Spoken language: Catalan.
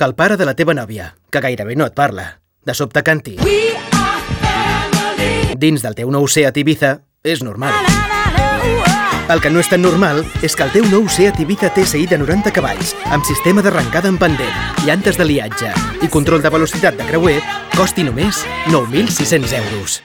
que el pare de la teva nòvia, que gairebé no et parla, de sobte canti. Dins del teu nou Seat Ibiza és normal. El que no és tan normal és que el teu nou Seat Ibiza TSI de 90 cavalls, amb sistema d'arrencada en pendent, llantes de liatge i control de velocitat de creuer, costi només 9.600 euros.